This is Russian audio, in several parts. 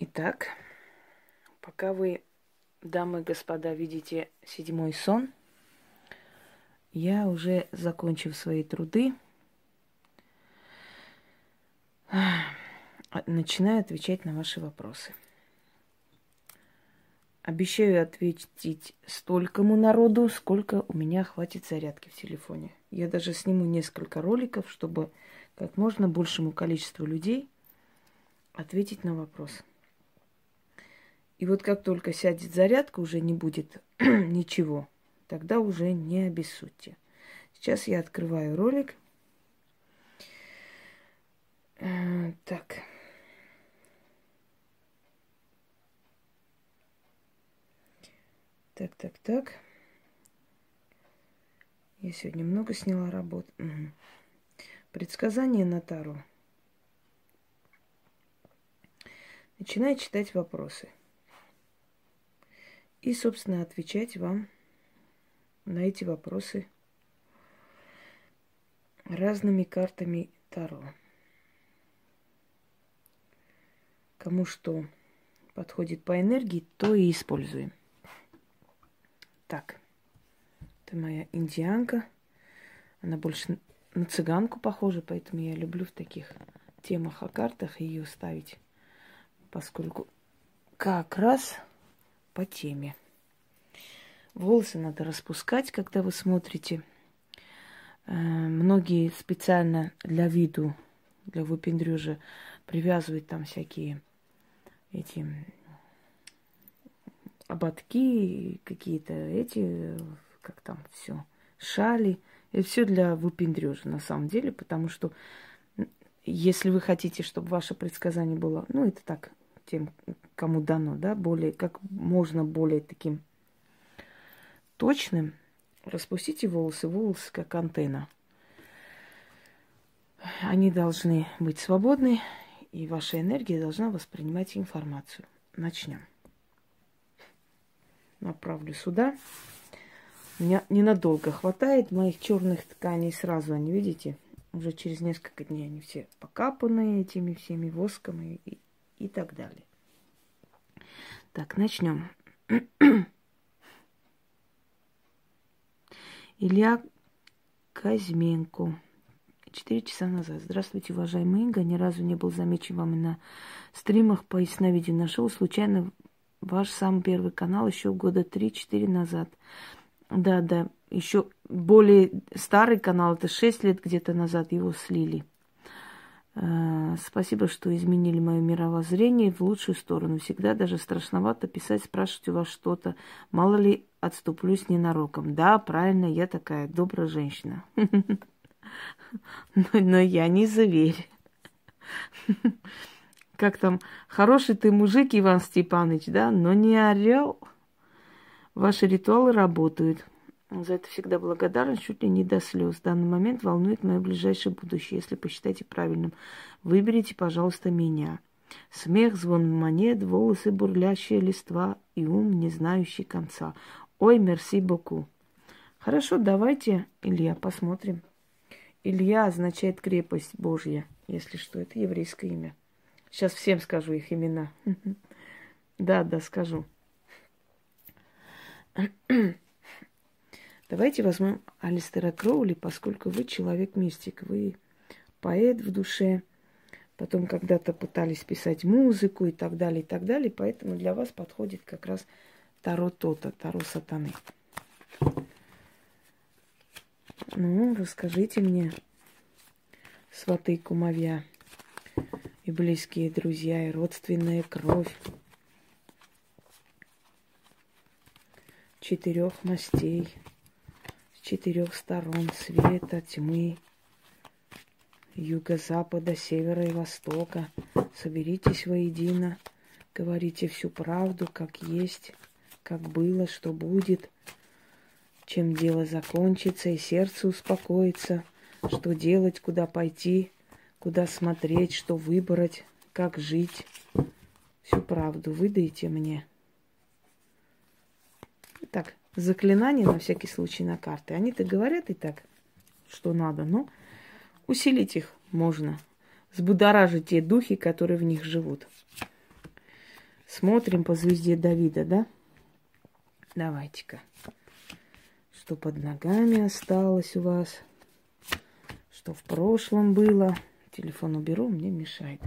Итак, пока вы, дамы и господа, видите седьмой сон, я уже, закончив свои труды, начинаю отвечать на ваши вопросы. Обещаю ответить столькому народу, сколько у меня хватит зарядки в телефоне. Я даже сниму несколько роликов, чтобы как можно большему количеству людей ответить на вопрос. И вот как только сядет зарядка, уже не будет ничего. Тогда уже не обессудьте. Сейчас я открываю ролик. Э, так. Так, так, так. Я сегодня много сняла работ. Угу. Предсказание на Таро. Начинаю читать вопросы и, собственно, отвечать вам на эти вопросы разными картами Таро. Кому что подходит по энергии, то и используем. Так, это моя индианка. Она больше на цыганку похожа, поэтому я люблю в таких темах о картах ее ставить, поскольку как раз по теме. Волосы надо распускать, когда вы смотрите. Э, многие специально для виду, для выпендрежа привязывают там всякие эти ободки, какие-то эти, как там все, шали. Это все для выпендрежа на самом деле, потому что если вы хотите, чтобы ваше предсказание было, ну, это так, тем, кому дано, да, более, как можно более таким точным, распустите волосы, волосы как антенна. Они должны быть свободны, и ваша энергия должна воспринимать информацию. Начнем. Направлю сюда. У меня ненадолго хватает моих черных тканей сразу, они, видите, уже через несколько дней они все покапаны этими всеми восками и, и так далее. Так, начнем. Илья Казьменко. Четыре часа назад. Здравствуйте, уважаемый Инга. Ни разу не был замечен вами на стримах по ясновидению. Нашел случайно ваш самый первый канал еще года три-четыре назад. Да, да, еще более старый канал, это шесть лет где-то назад его слили. Э, спасибо, что изменили мое мировоззрение в лучшую сторону. Всегда даже страшновато писать, спрашивать у вас что-то. Мало ли отступлюсь ненароком. Да, правильно, я такая добрая женщина. Но я не зверь. Как там, хороший ты мужик, Иван Степанович, да, но не орел. Ваши ритуалы работают. За это всегда благодарен, чуть ли не до слез. В данный момент волнует мое ближайшее будущее. Если посчитаете правильным, выберите, пожалуйста, меня. Смех, звон монет, волосы, бурлящие листва и ум, не знающий конца. Ой, мерси боку. Хорошо, давайте, Илья, посмотрим. Илья означает крепость Божья, если что, это еврейское имя. Сейчас всем скажу их имена. Да, да, скажу. Давайте возьмем Алистера Кроули, поскольку вы человек-мистик, вы поэт в душе, потом когда-то пытались писать музыку и так далее, и так далее, поэтому для вас подходит как раз Таро Тота, Таро Сатаны. Ну, расскажите мне, сваты кумовья и близкие друзья, и родственная кровь четырех мастей – четырех сторон света, тьмы, юго-запада, севера и востока. Соберитесь воедино, говорите всю правду, как есть, как было, что будет, чем дело закончится и сердце успокоится, что делать, куда пойти, куда смотреть, что выбрать, как жить. Всю правду выдайте мне. Так, заклинания на всякий случай на карты. Они-то говорят и так, что надо, но усилить их можно, взбудоражить те духи, которые в них живут. Смотрим по звезде Давида, да? Давайте-ка. Что под ногами осталось у вас? Что в прошлом было? Телефон уберу, мне мешает.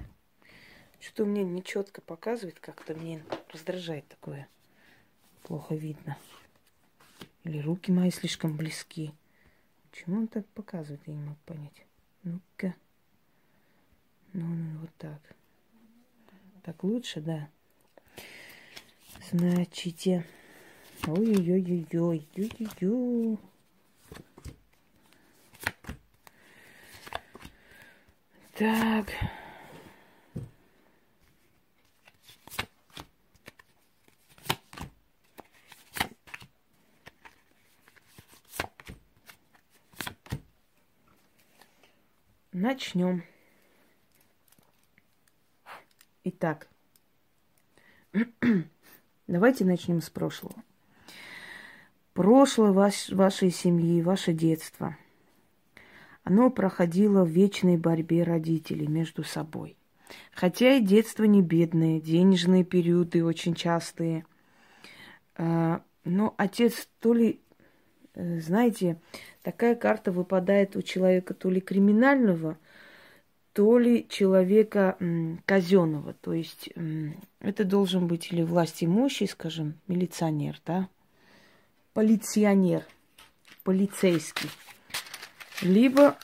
Что-то мне нечетко показывает, как-то мне раздражает такое. Плохо видно. Или руки мои слишком близки. Почему он так показывает, я не могу понять. Ну-ка. Ну, ну, вот так. Так лучше, да? Значите. Ой-ой-ой-ой-ой. Ой-ой-ой. Так. Начнем. Итак, давайте начнем с прошлого. Прошлое ваш, вашей семьи, ваше детство, оно проходило в вечной борьбе родителей между собой. Хотя и детство не бедное, денежные периоды очень частые. А, но отец то ли, э, знаете, такая карта выпадает у человека то ли криминального, то ли человека казенного. То есть это должен быть или власть имущий, скажем, милиционер, да, полиционер, полицейский, либо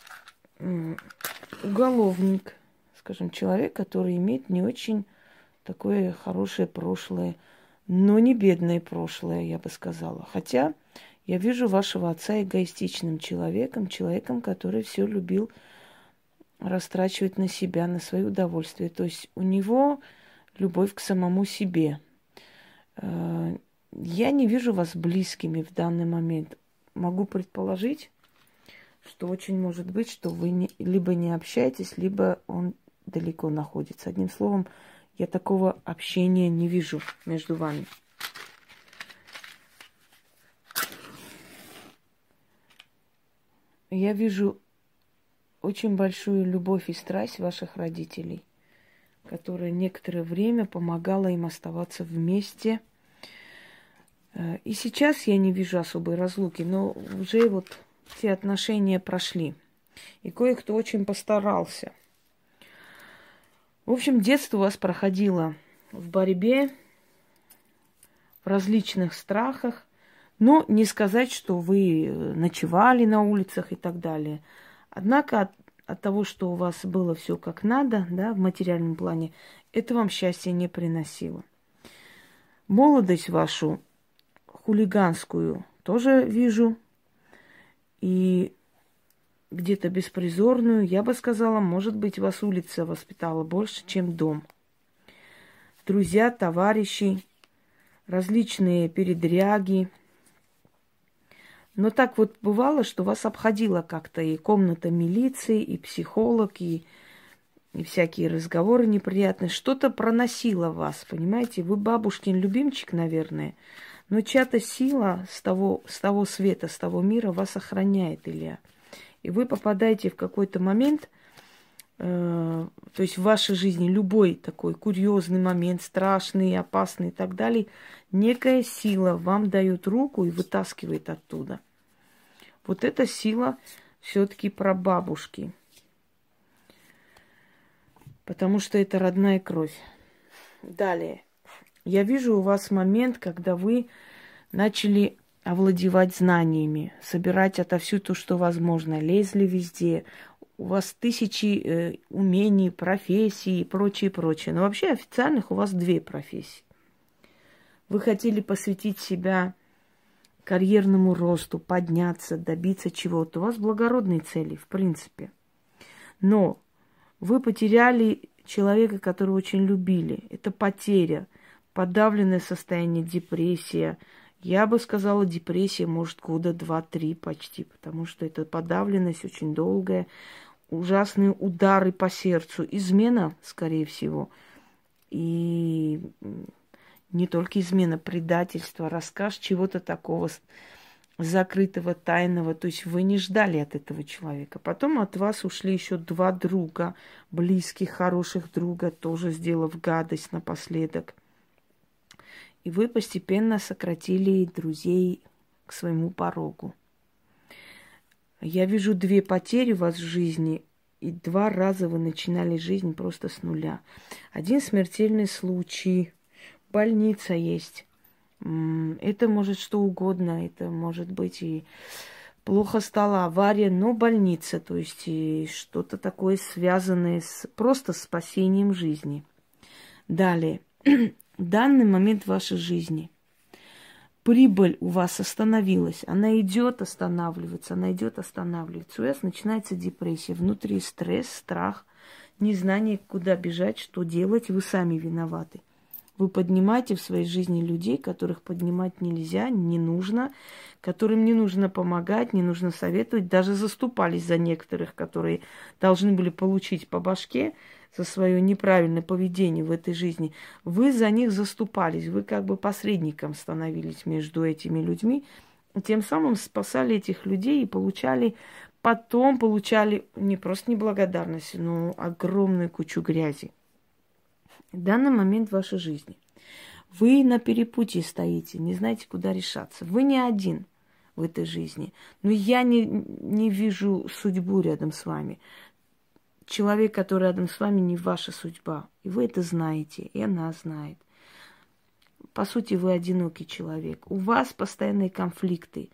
уголовник, скажем, человек, который имеет не очень такое хорошее прошлое, но не бедное прошлое, я бы сказала. Хотя я вижу вашего отца эгоистичным человеком, человеком, который все любил растрачивать на себя, на свое удовольствие. То есть у него любовь к самому себе. Э, я не вижу вас близкими в данный момент. Могу предположить, что очень может быть, что вы не, либо не общаетесь, либо он далеко находится. Одним словом, я такого общения не вижу между вами. Я вижу очень большую любовь и страсть ваших родителей, которая некоторое время помогала им оставаться вместе. Э, и сейчас я не вижу особой разлуки, но уже вот все отношения прошли. И кое-кто очень постарался. В общем, детство у вас проходило в борьбе, в различных страхах, но не сказать, что вы э, ночевали на улицах и так далее. Однако от, от того, что у вас было все как надо, да, в материальном плане, это вам счастья не приносило. Молодость вашу, хулиганскую, тоже вижу. И где-то беспризорную, я бы сказала, может быть, вас улица воспитала больше, чем дом. Друзья, товарищи, различные передряги – но так вот бывало, что вас обходила как-то и комната милиции, и психолог, и, и всякие разговоры неприятные. Что-то проносило вас, понимаете? Вы бабушкин любимчик, наверное. Но чья-то сила с того, с того света, с того мира вас охраняет, Илья. И вы попадаете в какой-то момент, э, то есть в вашей жизни любой такой курьезный момент, страшный, опасный и так далее, некая сила вам дает руку и вытаскивает оттуда. Вот эта сила все-таки про бабушки. Потому что это родная кровь. Далее. Я вижу у вас момент, когда вы начали овладевать знаниями, собирать отовсюду, что возможно, лезли везде. У вас тысячи э, умений, профессий и прочее, прочее. Но вообще официальных у вас две профессии. Вы хотели посвятить себя карьерному росту, подняться, добиться чего-то. У вас благородные цели, в принципе. Но вы потеряли человека, которого очень любили. Это потеря, подавленное состояние, депрессия. Я бы сказала, депрессия может года два-три почти, потому что это подавленность очень долгая, ужасные удары по сердцу, измена, скорее всего. И не только измена, предательство, рассказ чего-то такого закрытого, тайного. То есть вы не ждали от этого человека. Потом от вас ушли еще два друга, близких, хороших друга, тоже сделав гадость напоследок. И вы постепенно сократили друзей к своему порогу. Я вижу две потери у вас в жизни, и два раза вы начинали жизнь просто с нуля. Один смертельный случай, больница есть. Это может что угодно, это может быть и плохо стала авария, но больница, то есть что-то такое связанное с просто спасением жизни. Далее, данный момент вашей жизни. Прибыль у вас остановилась, она идет останавливаться, она идет останавливаться. У вас начинается депрессия, внутри стресс, страх, незнание, куда бежать, что делать, вы сами виноваты. Вы поднимаете в своей жизни людей, которых поднимать нельзя, не нужно, которым не нужно помогать, не нужно советовать. Даже заступались за некоторых, которые должны были получить по башке за свое неправильное поведение в этой жизни. Вы за них заступались, вы как бы посредником становились между этими людьми. Тем самым спасали этих людей и получали потом получали не просто неблагодарность, но огромную кучу грязи данный момент вашей жизни. Вы на перепутье стоите, не знаете, куда решаться. Вы не один в этой жизни. Но я не, не вижу судьбу рядом с вами. Человек, который рядом с вами, не ваша судьба. И вы это знаете, и она знает. По сути, вы одинокий человек. У вас постоянные конфликты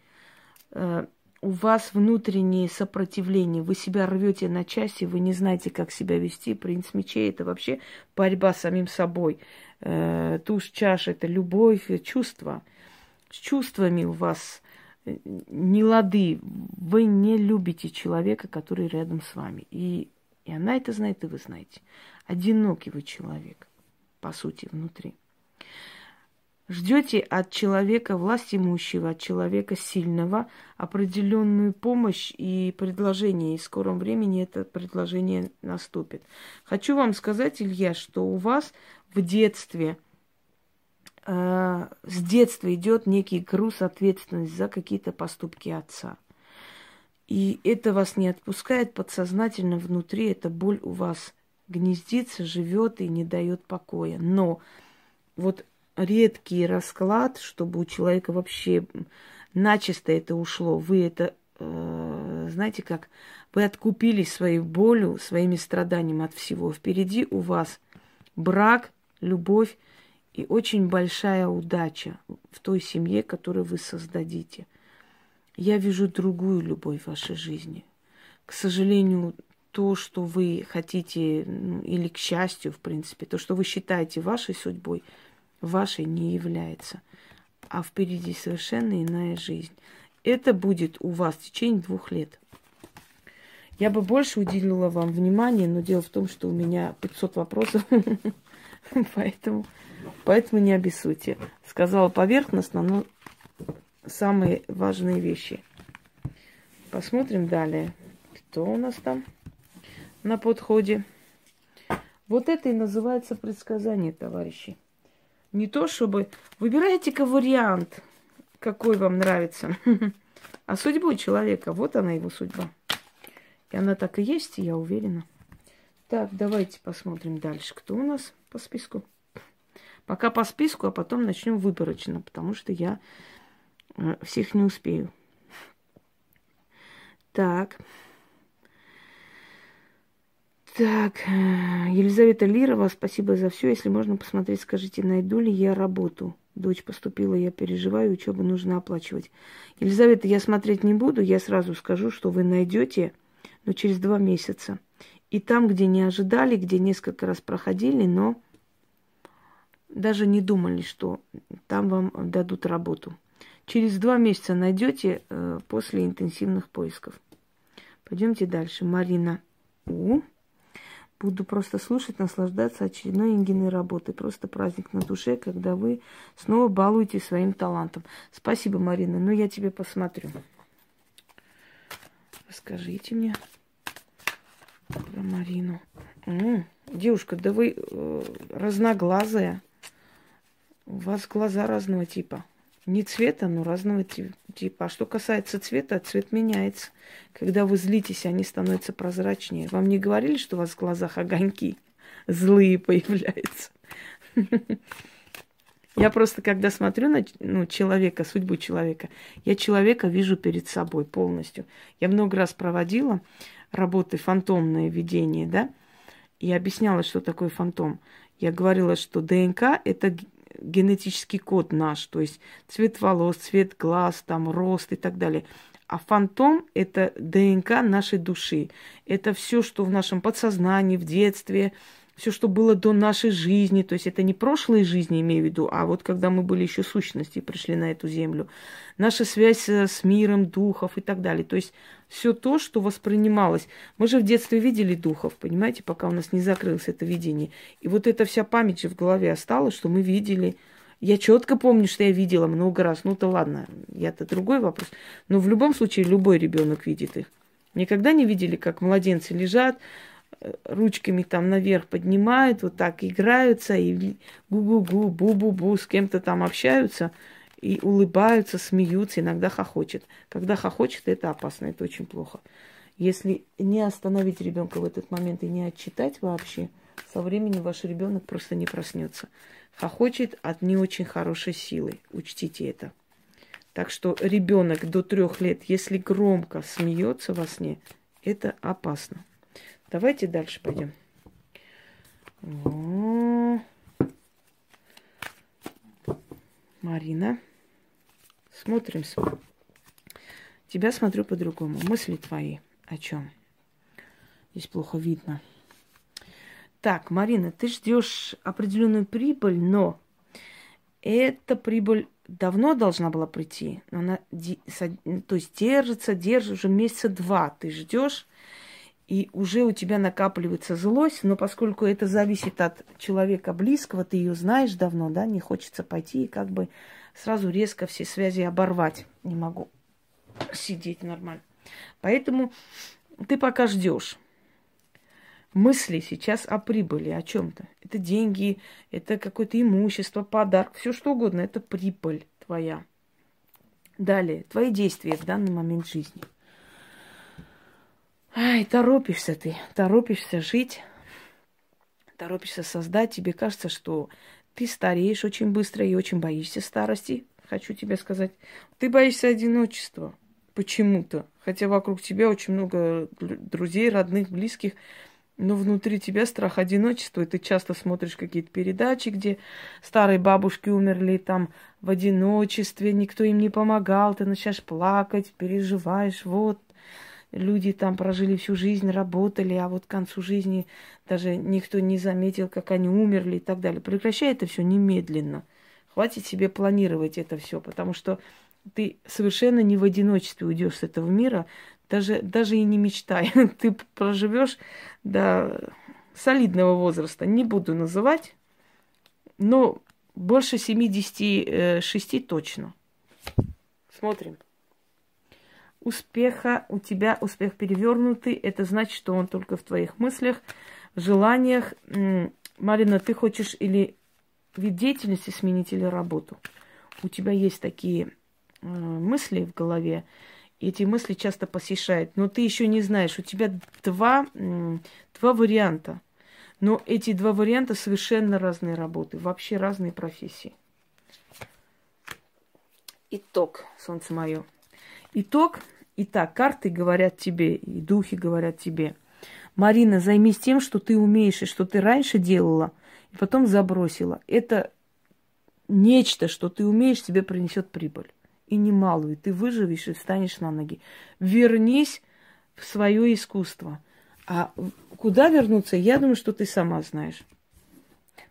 э, у вас внутреннее сопротивление, вы себя рвете на части, вы не знаете, как себя вести. Принц мечей это вообще борьба с самим собой. Э, туз чаш это любовь, чувства. С чувствами у вас э, не лады. Вы не любите человека, который рядом с вами. И, и она это знает, и вы знаете. Одинокий вы человек, по сути, внутри. Ждете от человека власть имущего, от человека сильного определенную помощь и предложение. И в скором времени это предложение наступит. Хочу вам сказать, Илья, что у вас в детстве, э, с детства идет некий груз ответственности за какие-то поступки отца. И это вас не отпускает подсознательно внутри, эта боль у вас гнездится, живет и не дает покоя. Но вот редкий расклад, чтобы у человека вообще начисто это ушло. Вы это, э, знаете как, вы откупились своей болью, своими страданиями от всего. Впереди у вас брак, любовь и очень большая удача в той семье, которую вы создадите. Я вижу другую любовь в вашей жизни. К сожалению, то, что вы хотите, ну, или к счастью, в принципе, то, что вы считаете вашей судьбой – вашей не является. А впереди совершенно иная жизнь. Это будет у вас в течение двух лет. Я бы больше уделила вам внимания, но дело в том, что у меня 500 вопросов, поэтому, поэтому не обессудьте. Сказала поверхностно, но самые важные вещи. Посмотрим далее. Кто у нас там на подходе? Вот это и называется предсказание, товарищи. Не то чтобы... Выбирайте-ка вариант, какой вам нравится. А судьбу человека, вот она его судьба. И она так и есть, я уверена. Так, давайте посмотрим дальше. Кто у нас по списку? Пока по списку, а потом начнем выборочно, потому что я э, всех не успею. Так. Так, э, Елизавета Лирова, спасибо за все. Если можно посмотреть, скажите, найду ли я работу? Дочь поступила, я переживаю, учебу нужно оплачивать. Елизавета, я смотреть не буду, я сразу скажу, что вы найдете, но через два месяца. И там, где не ожидали, где несколько раз проходили, но даже не думали, что там вам дадут работу. Через два месяца найдете э, после интенсивных поисков. Пойдемте дальше. Марина У. Буду просто слушать, наслаждаться очередной Ингиной работой. Просто праздник на душе, когда вы снова балуете своим талантом. Спасибо, Марина. Ну, я тебе посмотрю. Расскажите мне про Марину. М-м, девушка, да вы э, разноглазая. У вас глаза разного типа. Не цвета, но разного типа. А что касается цвета, цвет меняется. Когда вы злитесь, они становятся прозрачнее. Вам не говорили, что у вас в глазах огоньки злые появляются? Я просто, когда смотрю на ну, человека, судьбу человека, я человека вижу перед собой полностью. Я много раз проводила работы фантомное видение, да, и объясняла, что такое фантом. Я говорила, что ДНК – это генетический код наш, то есть цвет волос, цвет глаз, там, рост и так далее. А фантом – это ДНК нашей души. Это все, что в нашем подсознании, в детстве, все, что было до нашей жизни, то есть это не прошлые жизни, имею в виду, а вот когда мы были еще сущности, пришли на эту землю, наша связь с миром духов и так далее. То есть все то, что воспринималось. Мы же в детстве видели духов, понимаете, пока у нас не закрылось это видение. И вот эта вся память же в голове осталась, что мы видели. Я четко помню, что я видела много раз. Ну то ладно, я-то другой вопрос. Но в любом случае любой ребенок видит их. Никогда не видели, как младенцы лежат, ручками там наверх поднимают, вот так играются, и гу-гу-гу, бу-бу-бу, с кем-то там общаются, и улыбаются, смеются, иногда хохочет. Когда хохочет, это опасно, это очень плохо. Если не остановить ребенка в этот момент и не отчитать вообще, со временем ваш ребенок просто не проснется. Хохочет от не очень хорошей силы. Учтите это. Так что ребенок до трех лет, если громко смеется во сне, это опасно. Давайте дальше пойдем. Марина. Смотрим. Тебя смотрю по-другому. Мысли твои о чем? Здесь плохо видно. Так, Марина, ты ждешь определенную прибыль, но эта прибыль давно должна была прийти. Она, то есть держится, держит уже месяца два. Ты ждешь, и уже у тебя накапливается злость, но поскольку это зависит от человека близкого, ты ее знаешь давно, да, не хочется пойти и как бы сразу резко все связи оборвать. Не могу сидеть нормально. Поэтому ты пока ждешь. Мысли сейчас о прибыли, о чем-то. Это деньги, это какое-то имущество, подарок, все что угодно. Это прибыль твоя. Далее, твои действия в данный момент жизни. Ай, торопишься ты, торопишься жить, торопишься создать. Тебе кажется, что ты стареешь очень быстро и очень боишься старости. Хочу тебе сказать, ты боишься одиночества почему-то. Хотя вокруг тебя очень много друзей, родных, близких. Но внутри тебя страх одиночества, и ты часто смотришь какие-то передачи, где старые бабушки умерли там в одиночестве, никто им не помогал, ты начинаешь плакать, переживаешь, вот, люди там прожили всю жизнь, работали, а вот к концу жизни даже никто не заметил, как они умерли и так далее. Прекращай это все немедленно. Хватит себе планировать это все, потому что ты совершенно не в одиночестве уйдешь с этого мира, даже, даже и не мечтай. Ты проживешь до солидного возраста, не буду называть, но больше 76 точно. Смотрим успеха, у тебя успех перевернутый, это значит, что он только в твоих мыслях, желаниях. Марина, ты хочешь или вид деятельности сменить, или работу? У тебя есть такие э, мысли в голове, эти мысли часто посещают, но ты еще не знаешь, у тебя два, два варианта. Но эти два варианта совершенно разные работы, вообще разные профессии. Итог, солнце мое. Итог Итак, карты говорят тебе, и духи говорят тебе. Марина, займись тем, что ты умеешь, и что ты раньше делала, и потом забросила. Это нечто, что ты умеешь, тебе принесет прибыль. И немалую. Ты выживешь и встанешь на ноги. Вернись в свое искусство. А куда вернуться, я думаю, что ты сама знаешь.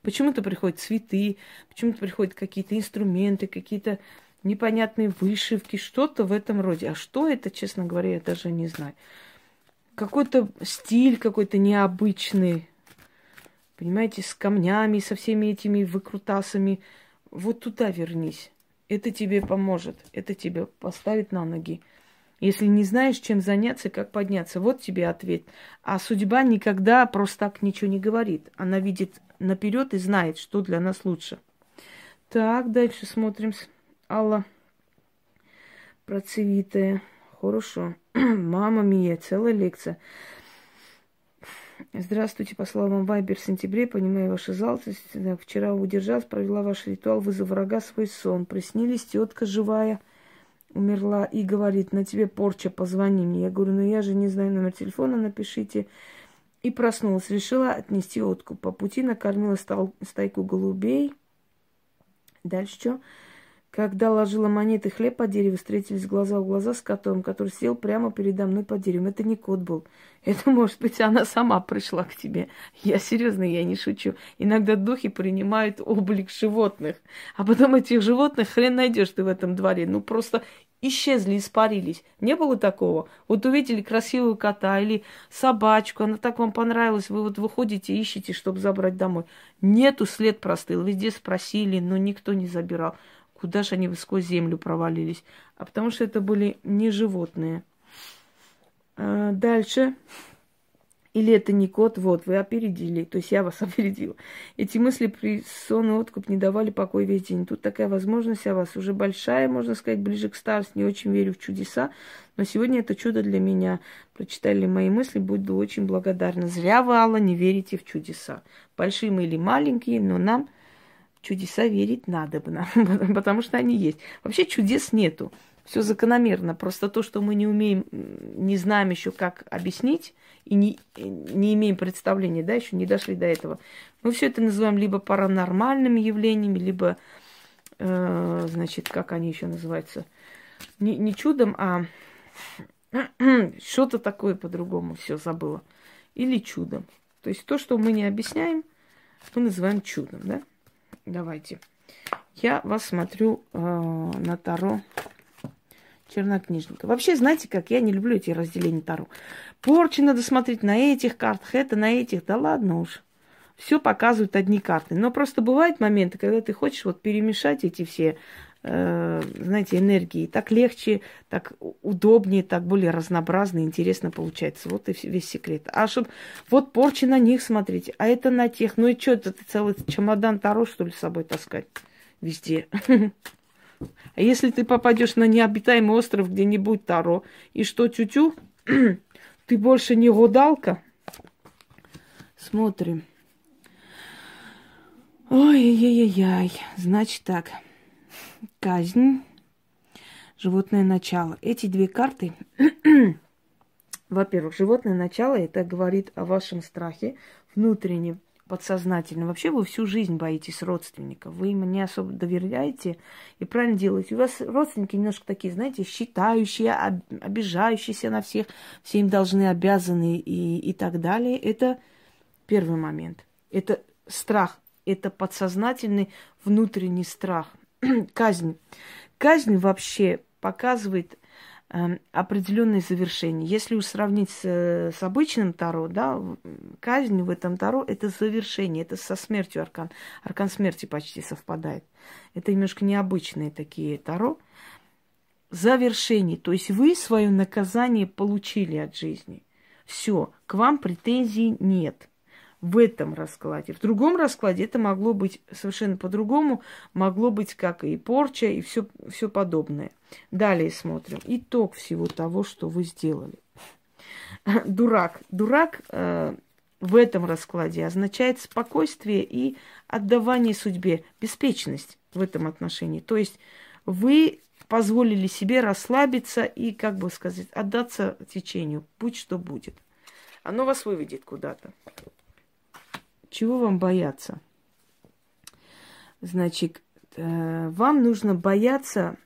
Почему-то приходят цветы, почему-то приходят какие-то инструменты, какие-то непонятные вышивки, что-то в этом роде. А что это, честно говоря, я даже не знаю. Какой-то стиль какой-то необычный, понимаете, с камнями, со всеми этими выкрутасами. Вот туда вернись. Это тебе поможет, это тебе поставит на ноги. Если не знаешь, чем заняться, как подняться, вот тебе ответ. А судьба никогда просто так ничего не говорит. Она видит наперед и знает, что для нас лучше. Так, дальше смотрим. Алла Процевитая. Хорошо. Мама Мия, целая лекция. Здравствуйте, послала вам Вайбер в сентябре, понимаю жалость. Да, вчера удержалась, провела ваш ритуал, вызов врага свой сон. Приснились, тетка живая умерла и говорит, на тебе порча, позвони мне. Я говорю, ну я же не знаю номер телефона, напишите. И проснулась, решила отнести откуп. По пути накормила стайку голубей. Дальше что? Когда ложила монеты хлеб по дереву, встретились глаза в глаза с котом, который сел прямо передо мной под деревом. Это не кот был. Это, может быть, она сама пришла к тебе. Я серьезно, я не шучу. Иногда духи принимают облик животных. А потом этих животных хрен найдешь ты в этом дворе. Ну, просто исчезли, испарились. Не было такого? Вот увидели красивую кота или собачку, она так вам понравилась, вы вот выходите, ищете, чтобы забрать домой. Нету, след простыл. Везде спросили, но никто не забирал. Куда же они сквозь землю провалились? А потому что это были не животные. А дальше. Или это не кот, вот, вы опередили, то есть я вас опередила. Эти мысли при сон и откуп не давали покоя весь день. Тут такая возможность о вас уже большая, можно сказать, ближе к старости. Не очень верю в чудеса, но сегодня это чудо для меня. Прочитали мои мысли, буду очень благодарна. Зря вы, Алла, не верите в чудеса. Большие мы или маленькие, но нам чудеса верить надо, потому что они есть. Вообще чудес нету. Все закономерно. Просто то, что мы не умеем, не знаем еще, как объяснить, и не, не имеем представления, да, еще не дошли до этого. Мы все это называем либо паранормальными явлениями, либо, э, значит, как они еще называются, не, не чудом, а что-то такое по-другому, все забыла. Или чудом. То есть то, что мы не объясняем, мы называем чудом, да? Давайте. Я вас смотрю э, на Таро чернокнижника. Вообще, знаете как, я не люблю эти разделения Таро. Порчи надо смотреть на этих картах, это на этих. Да ладно уж. Все показывают одни карты. Но просто бывают моменты, когда ты хочешь вот перемешать эти все, знаете, энергии. Так легче, так удобнее, так более разнообразно, интересно получается. Вот и весь секрет. А чтобы вот порчи на них смотреть, а это на тех. Ну и что, это ты целый чемодан Таро, что ли, с собой таскать везде? А если ты попадешь на необитаемый остров где-нибудь Таро, и что, тю-тю, ты больше не гадалка? Смотрим. Ой-яй-яй-яй. Значит так. Казнь. Животное начало. Эти две карты во-первых, животное начало это говорит о вашем страхе внутреннем, подсознательно. Вообще вы всю жизнь боитесь родственников. Вы им не особо доверяете и правильно делаете. У вас родственники немножко такие, знаете, считающие, обижающиеся на всех, все им должны обязаны и, и так далее. Это первый момент. Это страх. Это подсознательный внутренний страх. Казнь. Казнь вообще показывает Эм, определенное завершение. Если уж сравнить с, с обычным Таро, да, казнь в этом Таро – это завершение, это со смертью аркан. Аркан смерти почти совпадает. Это немножко необычные такие Таро. Завершение, то есть вы свое наказание получили от жизни. Все, к вам претензий нет – в этом раскладе. В другом раскладе это могло быть совершенно по-другому, могло быть как и порча, и все, подобное. Далее смотрим. Итог всего того, что вы сделали. Дурак. Дурак э, в этом раскладе означает спокойствие и отдавание судьбе, беспечность в этом отношении. То есть вы позволили себе расслабиться и, как бы сказать, отдаться течению, будь что будет. Оно вас выведет куда-то. Чего вам бояться? Значит, э, вам нужно бояться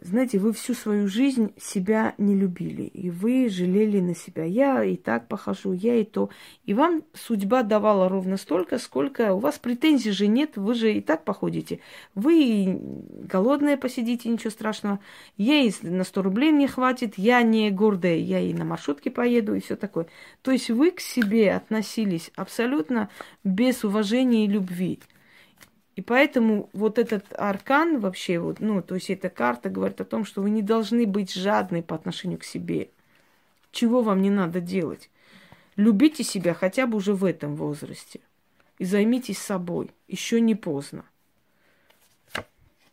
знаете, вы всю свою жизнь себя не любили, и вы жалели на себя. Я и так похожу, я и то. И вам судьба давала ровно столько, сколько у вас претензий же нет, вы же и так походите. Вы голодная посидите, ничего страшного. Ей на 100 рублей мне хватит, я не гордая, я и на маршрутке поеду, и все такое. То есть вы к себе относились абсолютно без уважения и любви. И поэтому вот этот аркан вообще, вот, ну, то есть эта карта говорит о том, что вы не должны быть жадны по отношению к себе. Чего вам не надо делать? Любите себя хотя бы уже в этом возрасте. И займитесь собой. Еще не поздно.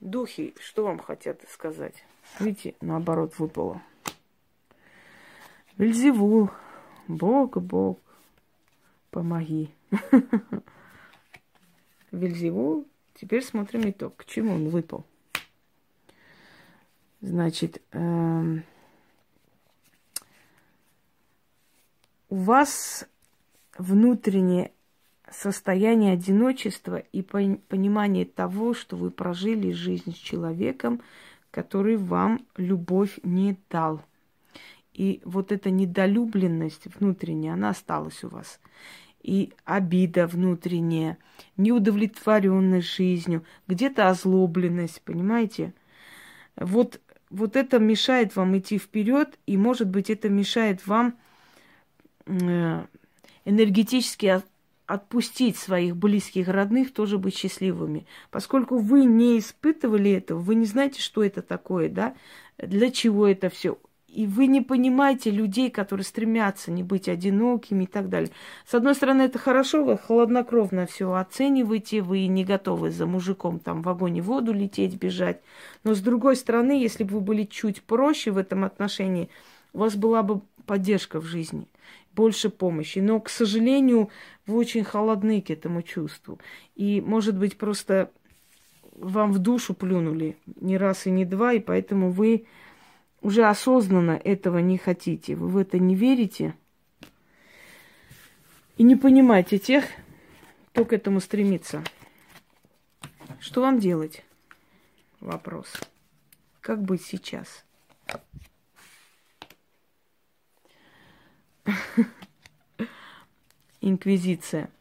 Духи, что вам хотят сказать? Видите, наоборот выпало. Вельзевул, Бог, Бог, Помоги. Вельзевул. Теперь смотрим итог. К чему он выпал? Значит, эм, у вас внутреннее состояние одиночества и понимание того, что вы прожили жизнь с человеком, который вам любовь не дал. И вот эта недолюбленность внутренняя, она осталась у вас. И обида внутренняя, неудовлетворенность жизнью, где-то озлобленность, понимаете? Вот, вот это мешает вам идти вперед, и, может быть, это мешает вам э, энергетически отпустить своих близких родных, тоже быть счастливыми. Поскольку вы не испытывали этого, вы не знаете, что это такое, да, для чего это все. И вы не понимаете людей, которые стремятся не быть одинокими и так далее. С одной стороны, это хорошо, вы хладнокровно все оцениваете, вы не готовы за мужиком там в вагоне воду лететь, бежать. Но с другой стороны, если бы вы были чуть проще в этом отношении, у вас была бы поддержка в жизни – больше помощи. Но, к сожалению, вы очень холодны к этому чувству. И, может быть, просто вам в душу плюнули не раз и не два, и поэтому вы уже осознанно этого не хотите. Вы в это не верите и не понимаете тех, кто к этому стремится. Что вам делать? Вопрос. Как быть сейчас? Инквизиция.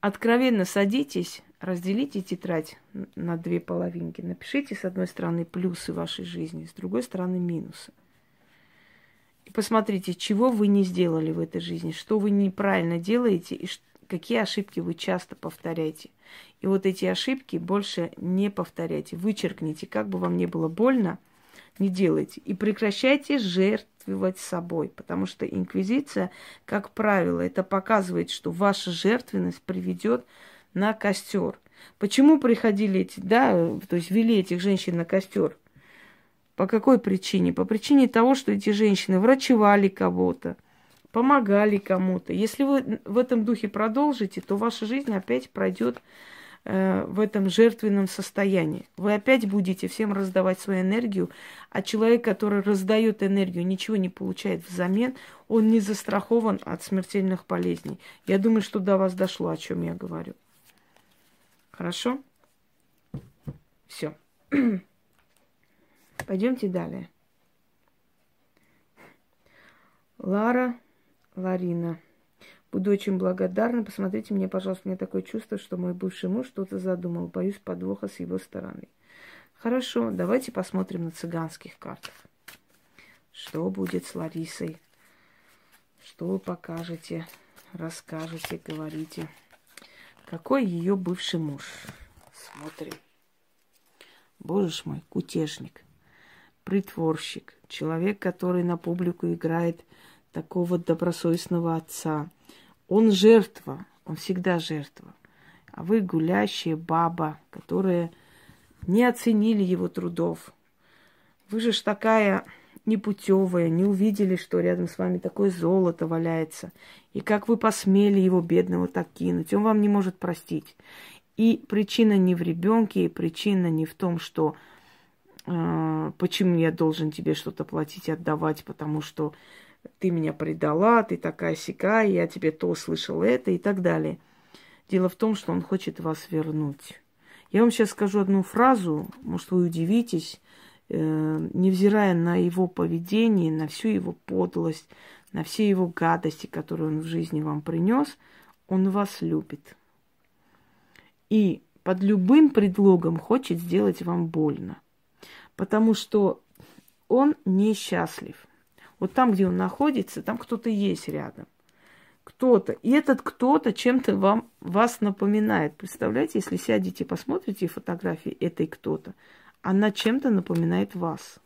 Откровенно садитесь, разделите тетрадь на две половинки. Напишите с одной стороны плюсы вашей жизни, с другой стороны минусы. И посмотрите, чего вы не сделали в этой жизни, что вы неправильно делаете и какие ошибки вы часто повторяете. И вот эти ошибки больше не повторяйте. Вычеркните, как бы вам не было больно, не делайте. И прекращайте жертвовать собой, потому что инквизиция, как правило, это показывает, что ваша жертвенность приведет на костер. Почему приходили эти, да, то есть вели этих женщин на костер? По какой причине? По причине того, что эти женщины врачевали кого-то, помогали кому-то. Если вы в этом духе продолжите, то ваша жизнь опять пройдет Э, в этом жертвенном состоянии. Вы опять будете всем раздавать свою энергию, а человек, который раздает энергию, ничего не получает взамен, он не застрахован от смертельных болезней. Я думаю, что до вас дошло, о чем я говорю. Хорошо? Все. Пойдемте далее. Лара, Ларина. Буду очень благодарна. Посмотрите мне, пожалуйста, у меня такое чувство, что мой бывший муж что-то задумал. Боюсь подвоха с его стороны. Хорошо, давайте посмотрим на цыганских картах. Что будет с Ларисой? Что вы покажете, расскажете, говорите? Какой ее бывший муж? Смотрим. Боже мой, кутежник, притворщик, человек, который на публику играет такого добросовестного отца, он жертва, он всегда жертва. А вы гулящая баба, которая не оценили его трудов. Вы же ж такая непутевая, не увидели, что рядом с вами такое золото валяется. И как вы посмели его бедного так кинуть, он вам не может простить. И причина не в ребенке, и причина не в том, что э, почему я должен тебе что-то платить, отдавать, потому что ты меня предала, ты такая сякая, я тебе то слышал это и так далее. Дело в том, что он хочет вас вернуть. Я вам сейчас скажу одну фразу, может, вы удивитесь, невзирая на его поведение, на всю его подлость, на все его гадости, которые он в жизни вам принес, он вас любит. И под любым предлогом хочет сделать вам больно. Потому что он несчастлив. Вот там, где он находится, там кто-то есть рядом. Кто-то. И этот кто-то чем-то вам, вас напоминает. Представляете, если сядете и посмотрите фотографии этой кто-то, она чем-то напоминает вас.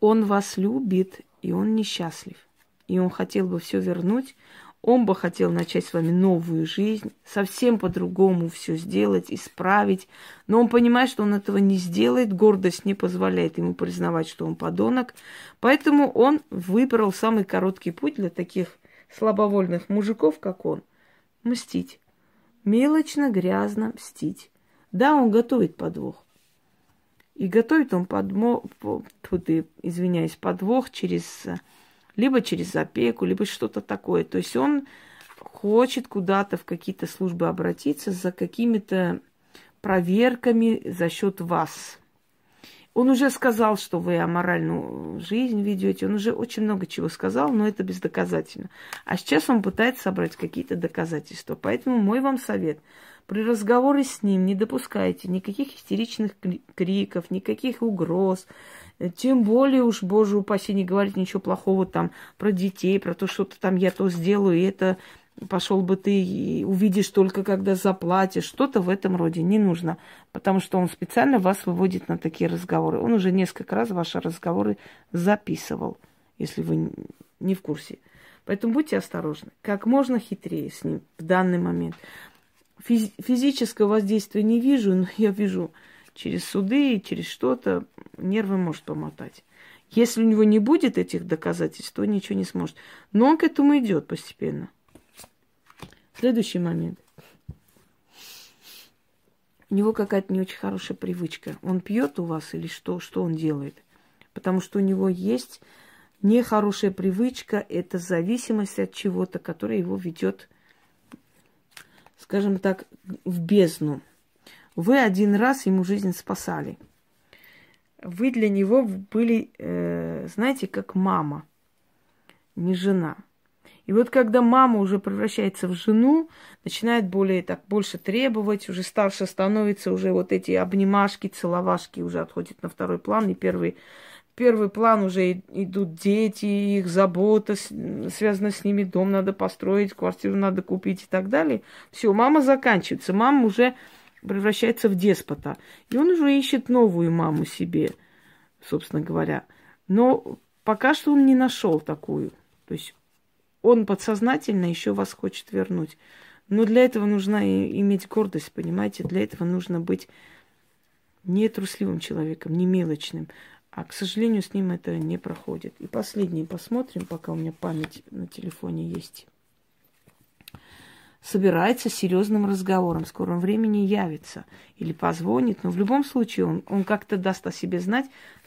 Он вас любит, и он несчастлив. И он хотел бы все вернуть, он бы хотел начать с вами новую жизнь, совсем по-другому все сделать, исправить. Но он понимает, что он этого не сделает, гордость не позволяет ему признавать, что он подонок. Поэтому он выбрал самый короткий путь для таких слабовольных мужиков, как он, мстить. Мелочно, грязно мстить. Да, он готовит подвох. И готовит он подмо... Тут, извиняюсь, подвох через... Либо через опеку, либо что-то такое. То есть он хочет куда-то в какие-то службы обратиться за какими-то проверками за счет вас. Он уже сказал, что вы аморальную жизнь ведете. Он уже очень много чего сказал, но это бездоказательно. А сейчас он пытается собрать какие-то доказательства. Поэтому мой вам совет. При разговоре с ним не допускайте никаких истеричных криков, никаких угроз. Тем более уж, боже упаси, не говорить ничего плохого там про детей, про то, что-то там я то сделаю, и это пошел бы ты и увидишь только, когда заплатишь. Что-то в этом роде не нужно, потому что он специально вас выводит на такие разговоры. Он уже несколько раз ваши разговоры записывал, если вы не в курсе. Поэтому будьте осторожны. Как можно хитрее с ним в данный момент. Физ- физического воздействия не вижу, но я вижу через суды, через что-то нервы может помотать. Если у него не будет этих доказательств, то ничего не сможет. Но он к этому идет постепенно. Следующий момент. У него какая-то не очень хорошая привычка. Он пьет у вас или что? Что он делает? Потому что у него есть нехорошая привычка, это зависимость от чего-то, которая его ведет, скажем так, в бездну. Вы один раз ему жизнь спасали. Вы для него были, э, знаете, как мама, не жена. И вот когда мама уже превращается в жену, начинает более так больше требовать, уже старше становится, уже вот эти обнимашки, целовашки уже отходят на второй план, и первый, первый план уже идут дети, их забота, связана с ними, дом надо построить, квартиру надо купить и так далее. Все, мама заканчивается, мама уже превращается в деспота. И он уже ищет новую маму себе, собственно говоря. Но пока что он не нашел такую. То есть он подсознательно еще вас хочет вернуть. Но для этого нужно иметь гордость, понимаете? Для этого нужно быть не трусливым человеком, не мелочным. А, к сожалению, с ним это не проходит. И последний посмотрим, пока у меня память на телефоне есть. Собирается серьезным разговором, в скором времени явится или позвонит, но в любом случае он, он как-то даст о себе знать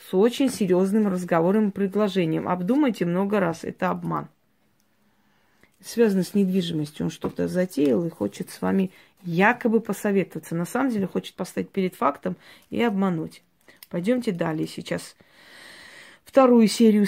с очень серьезным разговором и предложением. Обдумайте много раз, это обман связано с недвижимостью. Он что-то затеял и хочет с вами якобы посоветоваться. На самом деле хочет поставить перед фактом и обмануть. Пойдемте далее. Сейчас вторую серию